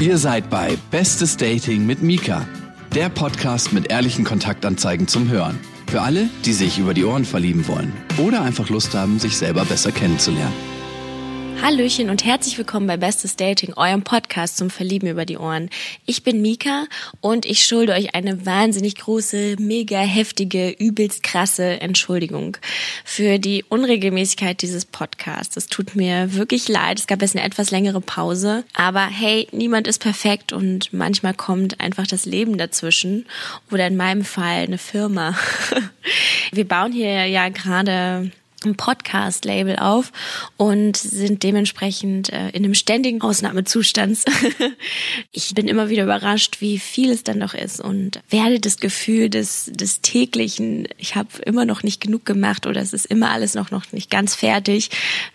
Ihr seid bei Bestes Dating mit Mika, der Podcast mit ehrlichen Kontaktanzeigen zum Hören. Für alle, die sich über die Ohren verlieben wollen oder einfach Lust haben, sich selber besser kennenzulernen. Hallöchen und herzlich willkommen bei Bestes Dating, eurem Podcast zum Verlieben über die Ohren. Ich bin Mika und ich schulde euch eine wahnsinnig große, mega heftige, übelst krasse Entschuldigung für die Unregelmäßigkeit dieses Podcasts. Es tut mir wirklich leid. Es gab jetzt eine etwas längere Pause. Aber hey, niemand ist perfekt und manchmal kommt einfach das Leben dazwischen oder in meinem Fall eine Firma. Wir bauen hier ja gerade ein Podcast-Label auf und sind dementsprechend äh, in einem ständigen Ausnahmezustand. ich bin immer wieder überrascht, wie viel es dann noch ist und werde das Gefühl des, des täglichen, ich habe immer noch nicht genug gemacht oder es ist immer alles noch, noch nicht ganz fertig,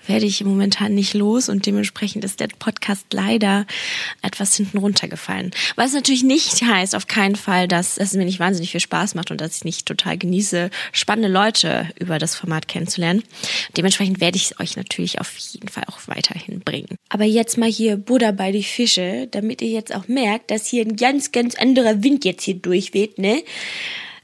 werde ich momentan nicht los und dementsprechend ist der Podcast leider etwas hinten runtergefallen. Was natürlich nicht heißt, auf keinen Fall, dass es mir nicht wahnsinnig viel Spaß macht und dass ich nicht total genieße, spannende Leute über das Format kennenzulernen. Dementsprechend werde ich es euch natürlich auf jeden Fall auch weiterhin bringen. Aber jetzt mal hier Buddha bei die Fische, damit ihr jetzt auch merkt, dass hier ein ganz, ganz anderer Wind jetzt hier durchweht, ne?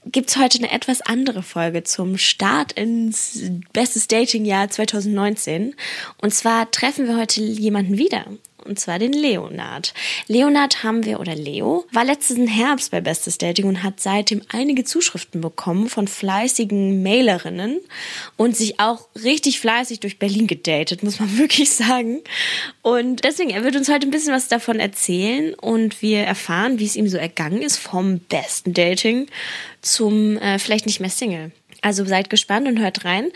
gibt's heute eine etwas andere Folge zum Start ins bestes Dating-Jahr 2019. Und zwar treffen wir heute jemanden wieder und zwar den Leonard. Leonard haben wir, oder Leo, war letzten Herbst bei Bestes Dating und hat seitdem einige Zuschriften bekommen von fleißigen Mailerinnen und sich auch richtig fleißig durch Berlin gedatet, muss man wirklich sagen. Und deswegen, er wird uns heute ein bisschen was davon erzählen und wir erfahren, wie es ihm so ergangen ist vom besten Dating zum äh, vielleicht nicht mehr Single. Also seid gespannt und hört rein.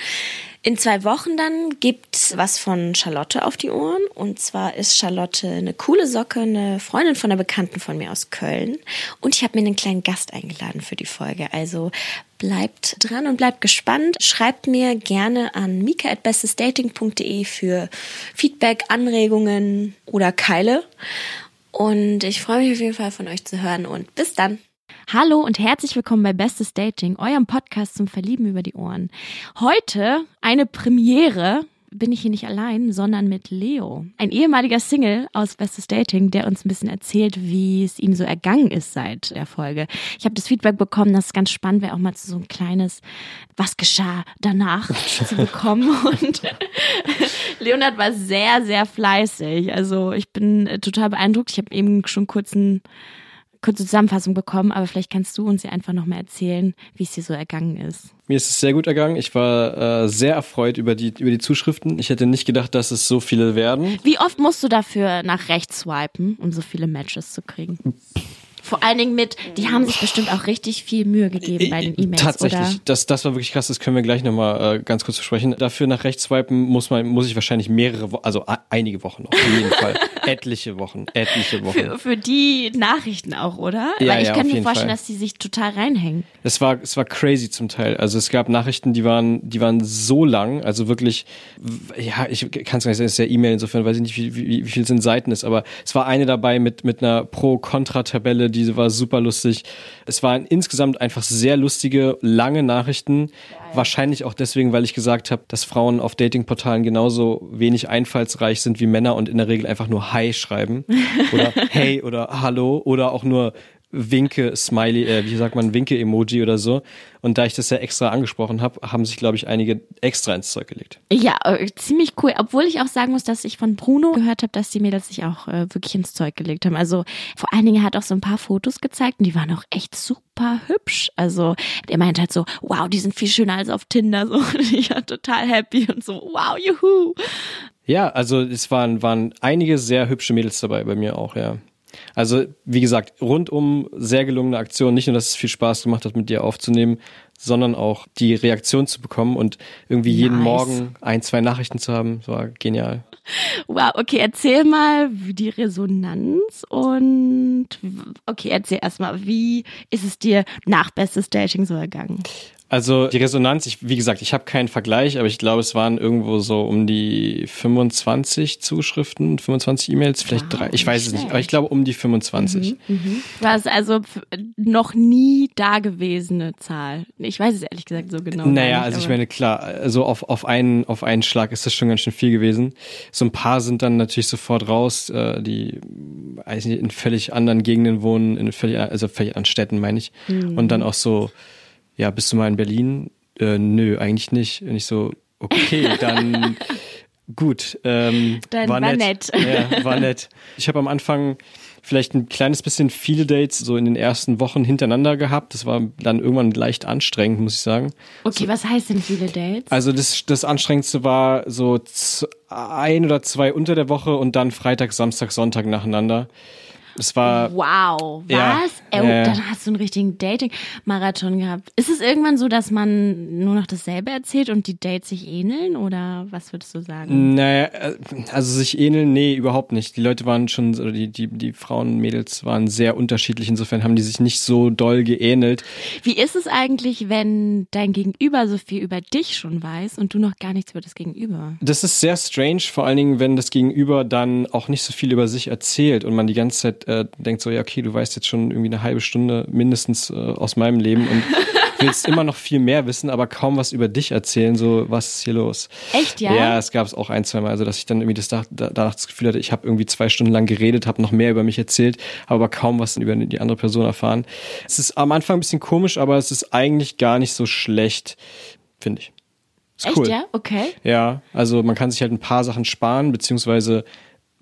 In zwei Wochen dann gibt's was von Charlotte auf die Ohren. Und zwar ist Charlotte eine coole Socke, eine Freundin von einer Bekannten von mir aus Köln. Und ich habe mir einen kleinen Gast eingeladen für die Folge. Also bleibt dran und bleibt gespannt. Schreibt mir gerne an mika.bestesdating.de für Feedback, Anregungen oder Keile. Und ich freue mich auf jeden Fall von euch zu hören und bis dann. Hallo und herzlich willkommen bei Bestes Dating, eurem Podcast zum Verlieben über die Ohren. Heute eine Premiere. Bin ich hier nicht allein, sondern mit Leo, ein ehemaliger Single aus Bestes Dating, der uns ein bisschen erzählt, wie es ihm so ergangen ist seit der Folge. Ich habe das Feedback bekommen, dass es ganz spannend wäre, auch mal so ein kleines, was geschah danach zu bekommen. Und Leonard war sehr, sehr fleißig. Also ich bin total beeindruckt. Ich habe eben schon kurz ein kurze Zusammenfassung bekommen, aber vielleicht kannst du uns ja einfach nochmal erzählen, wie es dir so ergangen ist. Mir ist es sehr gut ergangen. Ich war äh, sehr erfreut über die, über die Zuschriften. Ich hätte nicht gedacht, dass es so viele werden. Wie oft musst du dafür nach rechts swipen, um so viele Matches zu kriegen? Vor allen Dingen mit, die haben sich bestimmt auch richtig viel Mühe gegeben bei den E-Mails. Tatsächlich, oder? Das, das war wirklich krass, das können wir gleich nochmal äh, ganz kurz besprechen. Dafür nach rechts swipen muss man, muss ich wahrscheinlich mehrere Wochen, also einige Wochen noch, auf jeden Fall. Etliche Wochen, etliche Wochen. Für, für die Nachrichten auch, oder? Ja, Weil ich ja, kann mir vorstellen, Fall. dass die sich total reinhängen. Es war, es war crazy zum Teil. Also es gab Nachrichten, die waren, die waren so lang, also wirklich, ja, ich kann es gar nicht sagen, es ist ja E-Mail, insofern weiß ich nicht, wie, wie, wie viel es in Seiten ist, aber es war eine dabei mit, mit einer Pro-Kontra-Tabelle, die war super lustig. Es waren insgesamt einfach sehr lustige, lange Nachrichten. Wahrscheinlich auch deswegen, weil ich gesagt habe, dass Frauen auf Datingportalen genauso wenig einfallsreich sind wie Männer und in der Regel einfach nur Hi schreiben. Oder Hey oder Hallo oder auch nur Winke, Smiley, äh, wie sagt man, Winke-Emoji oder so. Und da ich das ja extra angesprochen habe, haben sich, glaube ich, einige extra ins Zeug gelegt. Ja, äh, ziemlich cool. Obwohl ich auch sagen muss, dass ich von Bruno gehört habe, dass die Mädels sich auch äh, wirklich ins Zeug gelegt haben. Also vor allen Dingen er hat auch so ein paar Fotos gezeigt und die waren auch echt super hübsch. Also der meint halt so, wow, die sind viel schöner als auf Tinder. So, und ich war total happy und so, wow, juhu. Ja, also es waren, waren einige sehr hübsche Mädels dabei, bei mir auch, ja. Also, wie gesagt, rundum sehr gelungene Aktion. Nicht nur, dass es viel Spaß gemacht hat, mit dir aufzunehmen, sondern auch die Reaktion zu bekommen und irgendwie jeden Nice. Morgen ein, zwei Nachrichten zu haben. Das war genial. Wow, okay, erzähl mal die Resonanz und okay, erzähl erstmal, wie ist es dir nach Bestes Dating so ergangen? Also die Resonanz, ich, wie gesagt, ich habe keinen Vergleich, aber ich glaube, es waren irgendwo so um die 25 Zuschriften, 25 E-Mails, vielleicht wow, drei, ich weiß es nicht, aber ich glaube um die 25. Mhm, mhm. Was also noch nie dagewesene Zahl. Ich weiß es ehrlich gesagt so genau. Naja, nicht, also ich meine, klar, also auf, auf, einen, auf einen Schlag ist das schon ganz schön viel gewesen. So ein paar sind dann natürlich sofort raus, äh, die weiß nicht, in völlig anderen Gegenden wohnen, in völlig, also völlig anderen Städten, meine ich. Mhm. Und dann auch so ja, bist du mal in Berlin? Äh, nö, eigentlich nicht. Und ich so, okay, dann gut. Ähm, dann war, war nett. nett. Ja, war nett. Ich habe am Anfang vielleicht ein kleines bisschen viele Dates so in den ersten Wochen hintereinander gehabt. Das war dann irgendwann leicht anstrengend, muss ich sagen. Okay, so, was heißt denn viele Dates? Also das, das Anstrengendste war so ein oder zwei unter der Woche und dann Freitag, Samstag, Sonntag nacheinander. Es war. Wow, was? Ja, oh, äh, dann hast du einen richtigen Dating-Marathon gehabt. Ist es irgendwann so, dass man nur noch dasselbe erzählt und die Dates sich ähneln oder was würdest du sagen? Naja, äh, also sich ähneln, nee, überhaupt nicht. Die Leute waren schon, oder die, die, die Frauen und Mädels waren sehr unterschiedlich. Insofern haben die sich nicht so doll geähnelt. Wie ist es eigentlich, wenn dein Gegenüber so viel über dich schon weiß und du noch gar nichts über das Gegenüber? Das ist sehr strange, vor allen Dingen, wenn das Gegenüber dann auch nicht so viel über sich erzählt und man die ganze Zeit äh, denkt so, ja, okay, du weißt jetzt schon irgendwie eine halbe Stunde mindestens äh, aus meinem Leben und willst immer noch viel mehr wissen, aber kaum was über dich erzählen, so, was ist hier los? Echt, ja? Ja, es gab es auch ein, zwei Mal, also dass ich dann irgendwie das da, danach das Gefühl hatte, ich habe irgendwie zwei Stunden lang geredet, habe noch mehr über mich erzählt, habe aber kaum was über die andere Person erfahren. Es ist am Anfang ein bisschen komisch, aber es ist eigentlich gar nicht so schlecht, finde ich. Ist Echt, cool. ja? Okay. Ja, also man kann sich halt ein paar Sachen sparen, beziehungsweise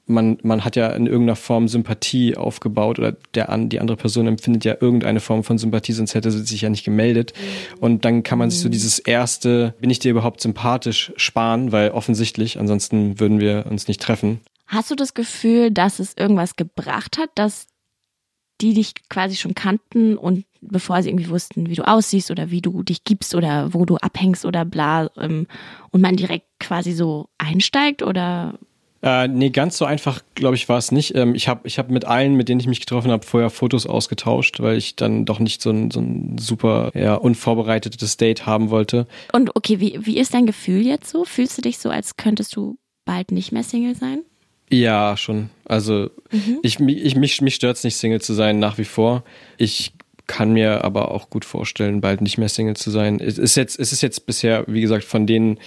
man, man hat ja in irgendeiner Form Sympathie aufgebaut oder der an, die andere Person empfindet ja irgendeine Form von Sympathie, sonst hätte sie sich ja nicht gemeldet. Mhm. Und dann kann man sich so dieses erste, bin ich dir überhaupt sympathisch, sparen, weil offensichtlich, ansonsten würden wir uns nicht treffen. Hast du das Gefühl, dass es irgendwas gebracht hat, dass die dich quasi schon kannten und bevor sie irgendwie wussten, wie du aussiehst oder wie du dich gibst oder wo du abhängst oder bla, ähm, und man direkt quasi so einsteigt oder äh, nee, ganz so einfach, glaube ich, war es nicht. Ähm, ich habe ich hab mit allen, mit denen ich mich getroffen habe, vorher Fotos ausgetauscht, weil ich dann doch nicht so ein, so ein super ja, unvorbereitetes Date haben wollte. Und okay, wie, wie ist dein Gefühl jetzt so? Fühlst du dich so, als könntest du bald nicht mehr Single sein? Ja, schon. Also mhm. ich, ich, mich, mich stört es nicht, Single zu sein, nach wie vor. Ich kann mir aber auch gut vorstellen, bald nicht mehr Single zu sein. Es ist jetzt, es ist jetzt bisher, wie gesagt, von denen,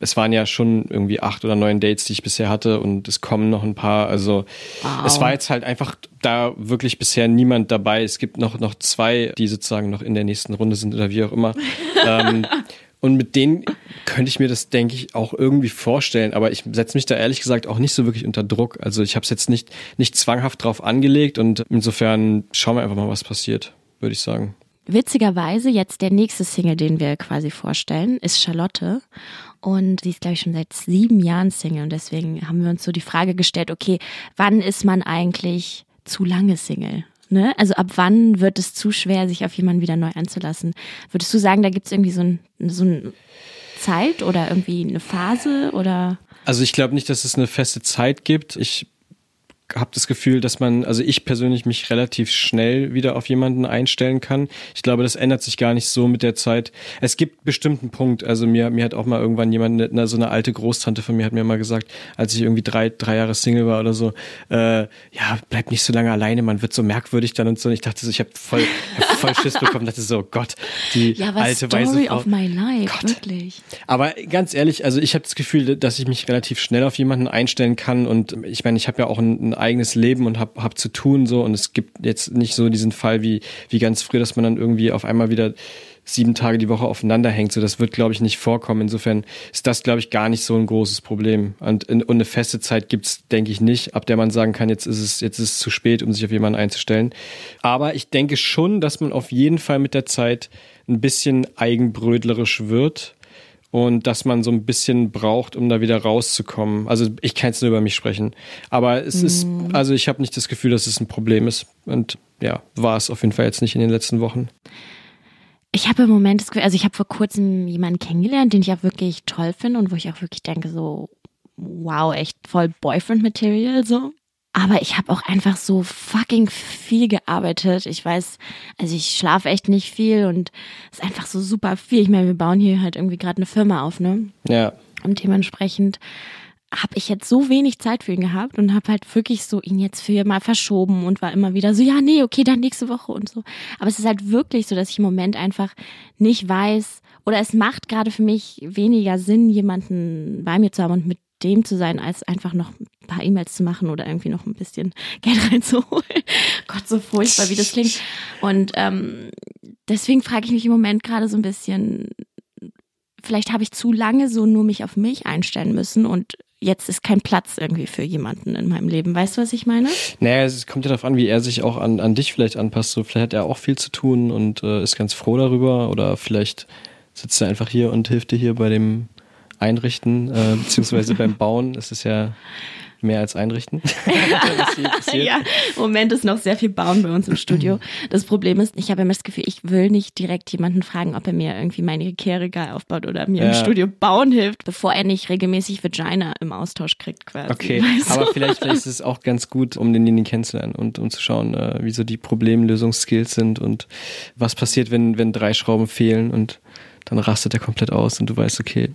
es waren ja schon irgendwie acht oder neun Dates, die ich bisher hatte und es kommen noch ein paar. Also wow. es war jetzt halt einfach da wirklich bisher niemand dabei. Es gibt noch, noch zwei, die sozusagen noch in der nächsten Runde sind oder wie auch immer. ähm, und mit denen könnte ich mir das, denke ich, auch irgendwie vorstellen. Aber ich setze mich da ehrlich gesagt auch nicht so wirklich unter Druck. Also ich habe es jetzt nicht, nicht zwanghaft drauf angelegt und insofern schauen wir einfach mal, was passiert würde ich sagen. Witzigerweise, jetzt der nächste Single, den wir quasi vorstellen, ist Charlotte. Und sie ist, glaube ich, schon seit sieben Jahren Single. Und deswegen haben wir uns so die Frage gestellt, okay, wann ist man eigentlich zu lange Single? Ne? Also ab wann wird es zu schwer, sich auf jemanden wieder neu anzulassen? Würdest du sagen, da gibt es irgendwie so ein, so ein Zeit oder irgendwie eine Phase oder? Also ich glaube nicht, dass es eine feste Zeit gibt. Ich habe das Gefühl, dass man, also ich persönlich mich relativ schnell wieder auf jemanden einstellen kann. Ich glaube, das ändert sich gar nicht so mit der Zeit. Es gibt bestimmten Punkt. Also mir, mir hat auch mal irgendwann jemand, eine, so eine alte Großtante von mir hat mir mal gesagt, als ich irgendwie drei, drei Jahre Single war oder so, äh, ja, bleib nicht so lange alleine, man wird so merkwürdig dann und so. Und ich dachte so, ich habe voll, hab voll Schiss bekommen, dachte so, oh Gott, die ja, alte Story weise Frau. of my life, Gott. wirklich. Aber ganz ehrlich, also ich habe das Gefühl, dass ich mich relativ schnell auf jemanden einstellen kann und ich meine, ich habe ja auch ein eigenes Leben und hab, hab zu tun so und es gibt jetzt nicht so diesen Fall wie, wie ganz früh, dass man dann irgendwie auf einmal wieder sieben Tage die Woche aufeinander hängt. So, das wird, glaube ich, nicht vorkommen. Insofern ist das, glaube ich, gar nicht so ein großes Problem. Und, und eine feste Zeit gibt's, denke ich, nicht, ab der man sagen kann, jetzt ist es, jetzt ist es zu spät, um sich auf jemanden einzustellen. Aber ich denke schon, dass man auf jeden Fall mit der Zeit ein bisschen eigenbrödlerisch wird und dass man so ein bisschen braucht, um da wieder rauszukommen. Also ich kann jetzt nur über mich sprechen, aber es mhm. ist, also ich habe nicht das Gefühl, dass es ein Problem ist und ja, war es auf jeden Fall jetzt nicht in den letzten Wochen. Ich habe im Moment das Gefühl, also ich habe vor kurzem jemanden kennengelernt, den ich auch wirklich toll finde und wo ich auch wirklich denke so, wow, echt voll Boyfriend-Material so. Aber ich habe auch einfach so fucking viel gearbeitet. Ich weiß, also ich schlafe echt nicht viel und es ist einfach so super viel. Ich meine, wir bauen hier halt irgendwie gerade eine Firma auf, ne? Ja. Und dementsprechend habe ich jetzt so wenig Zeit für ihn gehabt und habe halt wirklich so ihn jetzt für mal verschoben und war immer wieder so, ja, nee, okay, dann nächste Woche und so. Aber es ist halt wirklich so, dass ich im Moment einfach nicht weiß oder es macht gerade für mich weniger Sinn, jemanden bei mir zu haben und mit dem zu sein, als einfach noch ein paar E-Mails zu machen oder irgendwie noch ein bisschen Geld reinzuholen. Gott, so furchtbar, wie das klingt. Und ähm, deswegen frage ich mich im Moment gerade so ein bisschen, vielleicht habe ich zu lange so nur mich auf mich einstellen müssen und jetzt ist kein Platz irgendwie für jemanden in meinem Leben. Weißt du, was ich meine? Naja, es kommt ja darauf an, wie er sich auch an, an dich vielleicht anpasst. So, vielleicht hat er auch viel zu tun und äh, ist ganz froh darüber oder vielleicht sitzt er einfach hier und hilft dir hier bei dem Einrichten, äh, beziehungsweise beim Bauen. Es ist ja mehr als einrichten. ja, im Moment ist noch sehr viel Bauen bei uns im Studio. Das Problem ist, ich habe immer das Gefühl, ich will nicht direkt jemanden fragen, ob er mir irgendwie meine Ikea-Regal aufbaut oder mir ja. im Studio bauen hilft, bevor er nicht regelmäßig Vagina im Austausch kriegt quasi. Okay, weißt du? aber vielleicht, vielleicht ist es auch ganz gut, um denjenigen kennenzulernen und um zu schauen, äh, wie so die Problemlösungsskills sind und was passiert, wenn, wenn drei Schrauben fehlen und dann rastet er komplett aus und du weißt, okay,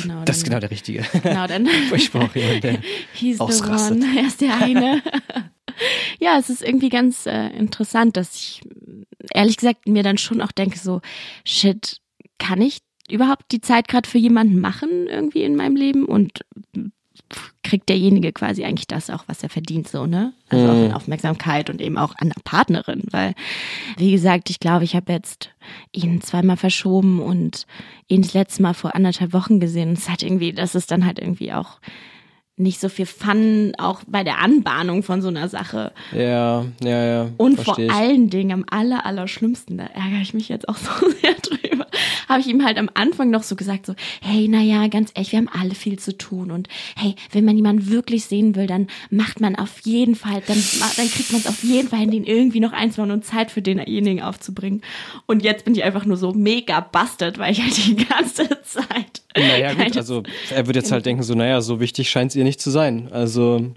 genau, das ist genau der Richtige. Genau, dann. ich brauche jemanden, der He's ausrastet. Er ist der eine. ja, es ist irgendwie ganz äh, interessant, dass ich ehrlich gesagt mir dann schon auch denke, so, shit, kann ich überhaupt die Zeit gerade für jemanden machen irgendwie in meinem Leben? Und kriegt derjenige quasi eigentlich das auch, was er verdient, so, ne? Also mhm. auch in Aufmerksamkeit und eben auch an der Partnerin, weil, wie gesagt, ich glaube, ich habe jetzt ihn zweimal verschoben und ihn das letzte Mal vor anderthalb Wochen gesehen. Es hat irgendwie, das ist dann halt irgendwie auch nicht so viel Fun auch bei der Anbahnung von so einer Sache. Ja, ja, ja. Und vor ich. allen Dingen am aller, aller schlimmsten, da ärgere ich mich jetzt auch so sehr drüber, habe ich ihm halt am Anfang noch so gesagt, so, hey, naja, ganz ehrlich, wir haben alle viel zu tun und hey, wenn man jemanden wirklich sehen will, dann macht man auf jeden Fall, dann, dann kriegt man es auf jeden Fall hin, den irgendwie noch eins machen und Zeit für denjenigen aufzubringen. Und jetzt bin ich einfach nur so mega busted, weil ich halt die ganze Zeit naja, gut, also er wird jetzt halt denken, so, naja, so wichtig scheint es ihr nicht zu sein. Also.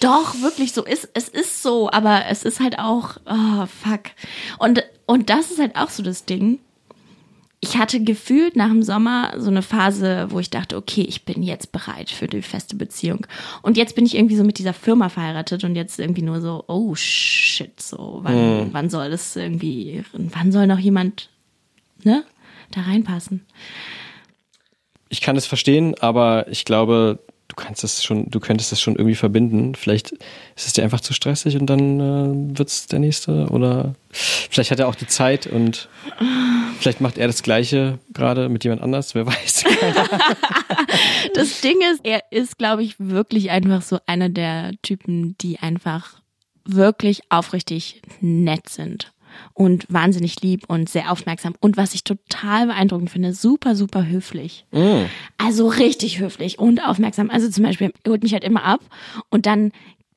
Doch, wirklich, so ist, es ist so, aber es ist halt auch, oh, fuck. Und, und das ist halt auch so das Ding. Ich hatte gefühlt nach dem Sommer so eine Phase, wo ich dachte, okay, ich bin jetzt bereit für die feste Beziehung. Und jetzt bin ich irgendwie so mit dieser Firma verheiratet und jetzt irgendwie nur so, oh shit, so, wann, hm. wann soll das irgendwie, wann soll noch jemand, ne, da reinpassen? ich kann es verstehen, aber ich glaube, du kannst es schon, du könntest es schon irgendwie verbinden. Vielleicht ist es dir einfach zu stressig und dann äh, wird es der nächste. Oder vielleicht hat er auch die Zeit und vielleicht macht er das Gleiche gerade mit jemand anders, wer weiß. das Ding ist, er ist, glaube ich, wirklich einfach so einer der Typen, die einfach wirklich aufrichtig nett sind und wahnsinnig lieb und sehr aufmerksam. Und was ich total beeindruckend finde, super, super höflich. Mm. Also richtig höflich und aufmerksam. Also zum Beispiel, er holt mich halt immer ab und dann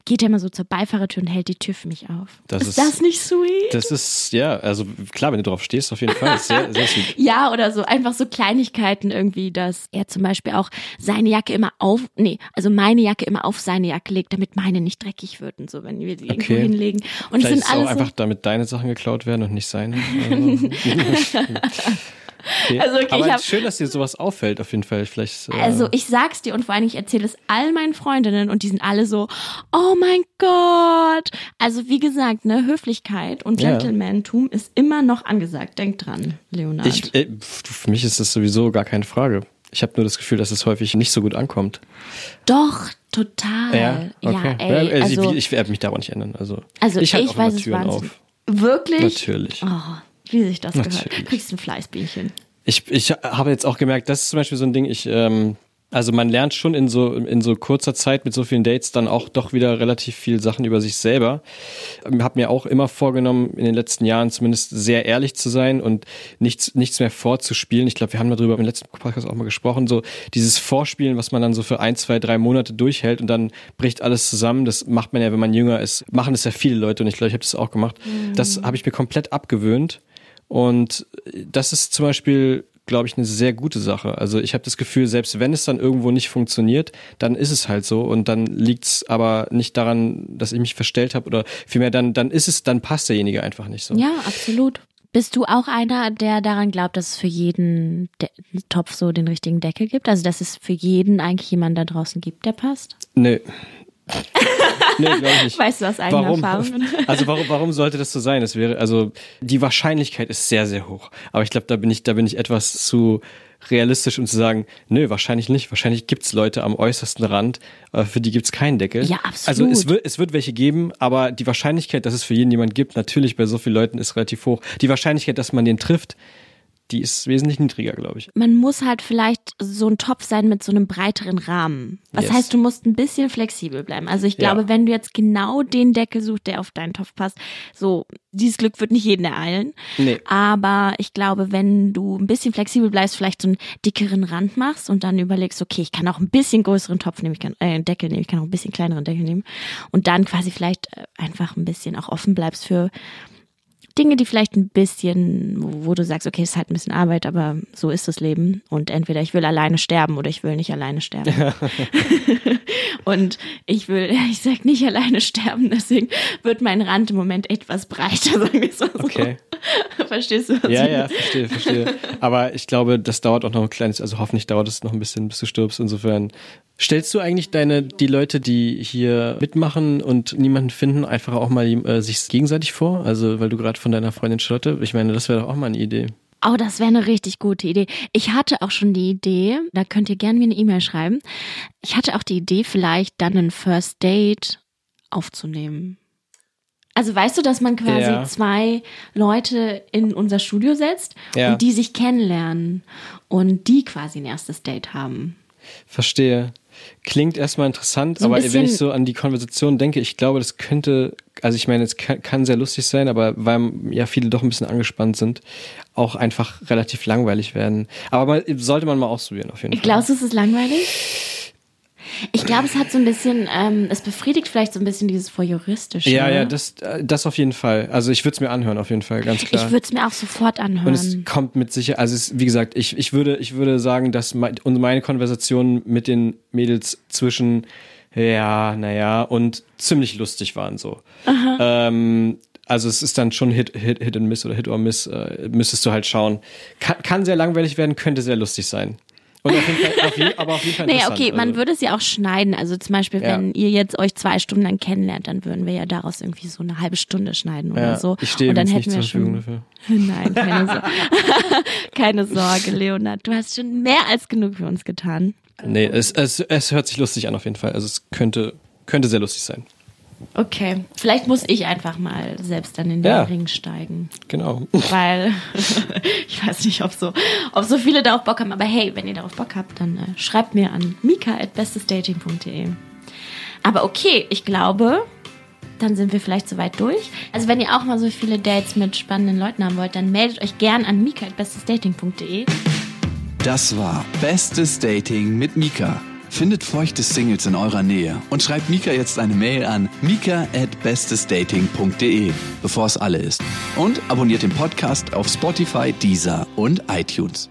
geht er immer so zur Beifahrertür und hält die Tür für mich auf. Das ist, ist das nicht sweet? Das ist, ja, also klar, wenn du drauf stehst, auf jeden Fall. Sehr, sehr sweet. ja, oder so einfach so Kleinigkeiten irgendwie, dass er zum Beispiel auch seine Jacke immer auf, nee, also meine Jacke immer auf seine Jacke legt, damit meine nicht dreckig wird und so, wenn wir sie okay. irgendwo hinlegen. Und Vielleicht sind alles auch so einfach, damit deine Sachen geklaut werden und nicht seine. Okay. Also okay, Aber ich hab, schön, dass dir sowas auffällt, auf jeden Fall. Vielleicht, äh also ich sag's dir und vor allem ich erzähle es all meinen Freundinnen und die sind alle so, oh mein Gott. Also wie gesagt, ne, Höflichkeit und Gentlemantum ja. ist immer noch angesagt. Denk dran, Leonard. Ich, äh, für mich ist das sowieso gar keine Frage. Ich habe nur das Gefühl, dass es häufig nicht so gut ankommt. Doch, total. Ja, okay. ja ey, also, ich, ich werde mich daran nicht ändern. Also, also ich, halt ich weiß es wahnsinnig. Auf. Wirklich? Natürlich. Oh, wie sich das Natürlich. gehört. Du kriegst ein Fleißbienchen. Ich, ich habe jetzt auch gemerkt, das ist zum Beispiel so ein Ding, ich, ähm, also man lernt schon in so, in so kurzer Zeit mit so vielen Dates dann auch doch wieder relativ viel Sachen über sich selber. Ich habe mir auch immer vorgenommen, in den letzten Jahren zumindest sehr ehrlich zu sein und nichts, nichts mehr vorzuspielen. Ich glaube, wir haben darüber im letzten Podcast auch mal gesprochen, so dieses Vorspielen, was man dann so für ein, zwei, drei Monate durchhält und dann bricht alles zusammen. Das macht man ja, wenn man jünger ist. Machen das ja viele Leute und ich glaube, ich habe das auch gemacht. Mhm. Das habe ich mir komplett abgewöhnt und das ist zum Beispiel glaube ich, eine sehr gute Sache. Also ich habe das Gefühl, selbst wenn es dann irgendwo nicht funktioniert, dann ist es halt so und dann liegt's aber nicht daran, dass ich mich verstellt habe oder vielmehr dann, dann ist es, dann passt derjenige einfach nicht so. Ja, absolut. Bist du auch einer, der daran glaubt, dass es für jeden De Topf so den richtigen Deckel gibt? Also, dass es für jeden eigentlich jemanden da draußen gibt, der passt? Nö. nee, glaube ich nicht. Weißt du aus eigener warum? Erfahrung? Also warum, warum sollte das so sein? Es wäre, also die Wahrscheinlichkeit ist sehr, sehr hoch. Aber ich glaube, da bin ich, da bin ich etwas zu realistisch, um zu sagen, nö, wahrscheinlich nicht. Wahrscheinlich gibt's Leute am äußersten Rand, äh, für die gibt's keinen Deckel. Ja, absolut. Also es wird, es wird welche geben, aber die Wahrscheinlichkeit, dass es für jeden jemand gibt, natürlich bei so vielen Leuten ist relativ hoch. Die Wahrscheinlichkeit, dass man den trifft, die ist wesentlich niedriger, glaube ich. Man muss halt vielleicht so ein Topf sein mit so einem breiteren Rahmen. Was Yes. heißt, du musst ein bisschen flexibel bleiben. Also ich glaube, Ja. wenn du jetzt genau den Deckel suchst, der auf deinen Topf passt, so, dieses Glück wird nicht jeden ereilen. Nee. Aber ich glaube, wenn du ein bisschen flexibel bleibst, vielleicht so einen dickeren Rand machst und dann überlegst, okay, ich kann auch ein bisschen größeren Topf nehmen, ich kann äh, einen Deckel nehmen, ich kann auch ein bisschen kleineren Deckel nehmen und dann quasi vielleicht äh, einfach ein bisschen auch offen bleibst für Dinge, die vielleicht ein bisschen, wo, wo du sagst, okay, es ist halt ein bisschen Arbeit, aber so ist das Leben. Und entweder ich will alleine sterben oder ich will nicht alleine sterben. und ich will, ich sag nicht alleine sterben, deswegen wird mein Rand im Moment etwas breiter, sagen wir es mal so. Okay. Verstehst du? was Ja, ich ja, verstehe, verstehe. Aber ich glaube, das dauert auch noch ein kleines, also hoffentlich dauert es noch ein bisschen, bis du stirbst. Insofern. Stellst du eigentlich deine, die Leute, die hier mitmachen und niemanden finden, einfach auch mal äh, sich gegenseitig vor? Also, weil du gerade von deiner Freundin Charlotte, ich meine, das wäre doch auch mal eine Idee. Oh, das wäre eine richtig gute Idee. Ich hatte auch schon die Idee, da könnt ihr gerne mir eine E-Mail schreiben. Ich hatte auch die Idee, vielleicht dann ein First Date aufzunehmen. Also weißt du, dass man quasi Ja. zwei Leute in unser Studio setzt Ja. und die sich kennenlernen und die quasi ein erstes Date haben. Verstehe. Klingt erstmal interessant, So aber wenn ich so an die Konversation denke, ich glaube, das könnte, also ich meine, es kann, kann sehr lustig sein, aber weil ja viele doch ein bisschen angespannt sind, auch einfach relativ langweilig werden. Aber mal, sollte man mal ausprobieren, auf jeden Fall. Glaubst du, es ist langweilig? Ich glaube, es hat so ein bisschen, ähm, es befriedigt vielleicht so ein bisschen dieses Voyeuristische. Ja, ja, das, äh, das auf jeden Fall. Also ich würde es mir anhören, auf jeden Fall, ganz klar. Ich würde es mir auch sofort anhören. Und es kommt mit sicher, also es, wie gesagt, ich, ich würde, ich würde sagen, dass mein, meine Konversationen mit den Mädels zwischen, ja, naja, und ziemlich lustig waren so. Ähm, also es ist dann schon Hit, Hit, Hit and Miss oder Hit or Miss, äh, müsstest du halt schauen. Kann, kann sehr langweilig werden, könnte sehr lustig sein. Und auf jeden Fall, auf je, aber auf jeden Fall Naja, okay, man also, würde es ja auch schneiden. Also zum Beispiel, Ja. wenn ihr jetzt euch zwei Stunden lang kennenlernt, dann würden wir ja daraus irgendwie so eine halbe Stunde schneiden oder ja, so. Ich stehe Und dann hätten nicht wir zur Verfügung schon. dafür. Nein, keine, Sorge. keine Sorge, Leonard. Du hast schon mehr als genug für uns getan. Nee, es, es, es hört sich lustig an auf jeden Fall. Also es könnte, könnte sehr lustig sein. Okay, vielleicht muss ich einfach mal selbst dann in den Ja. Ring steigen. Genau. Weil ich weiß nicht, ob so, ob so viele darauf Bock haben. Aber hey, wenn ihr darauf Bock habt, dann äh, schreibt mir an mika.bestesdating.de. Aber okay, ich glaube, dann sind wir vielleicht soweit durch. Also wenn ihr auch mal so viele Dates mit spannenden Leuten haben wollt, dann meldet euch gern an mika.bestesdating.de. Das war Bestes Dating mit Mika. Findet feuchte Singles in eurer Nähe und schreibt Mika jetzt eine Mail an mika at bestesdating.de, bevor es alle ist. Und abonniert den Podcast auf Spotify, Deezer und iTunes.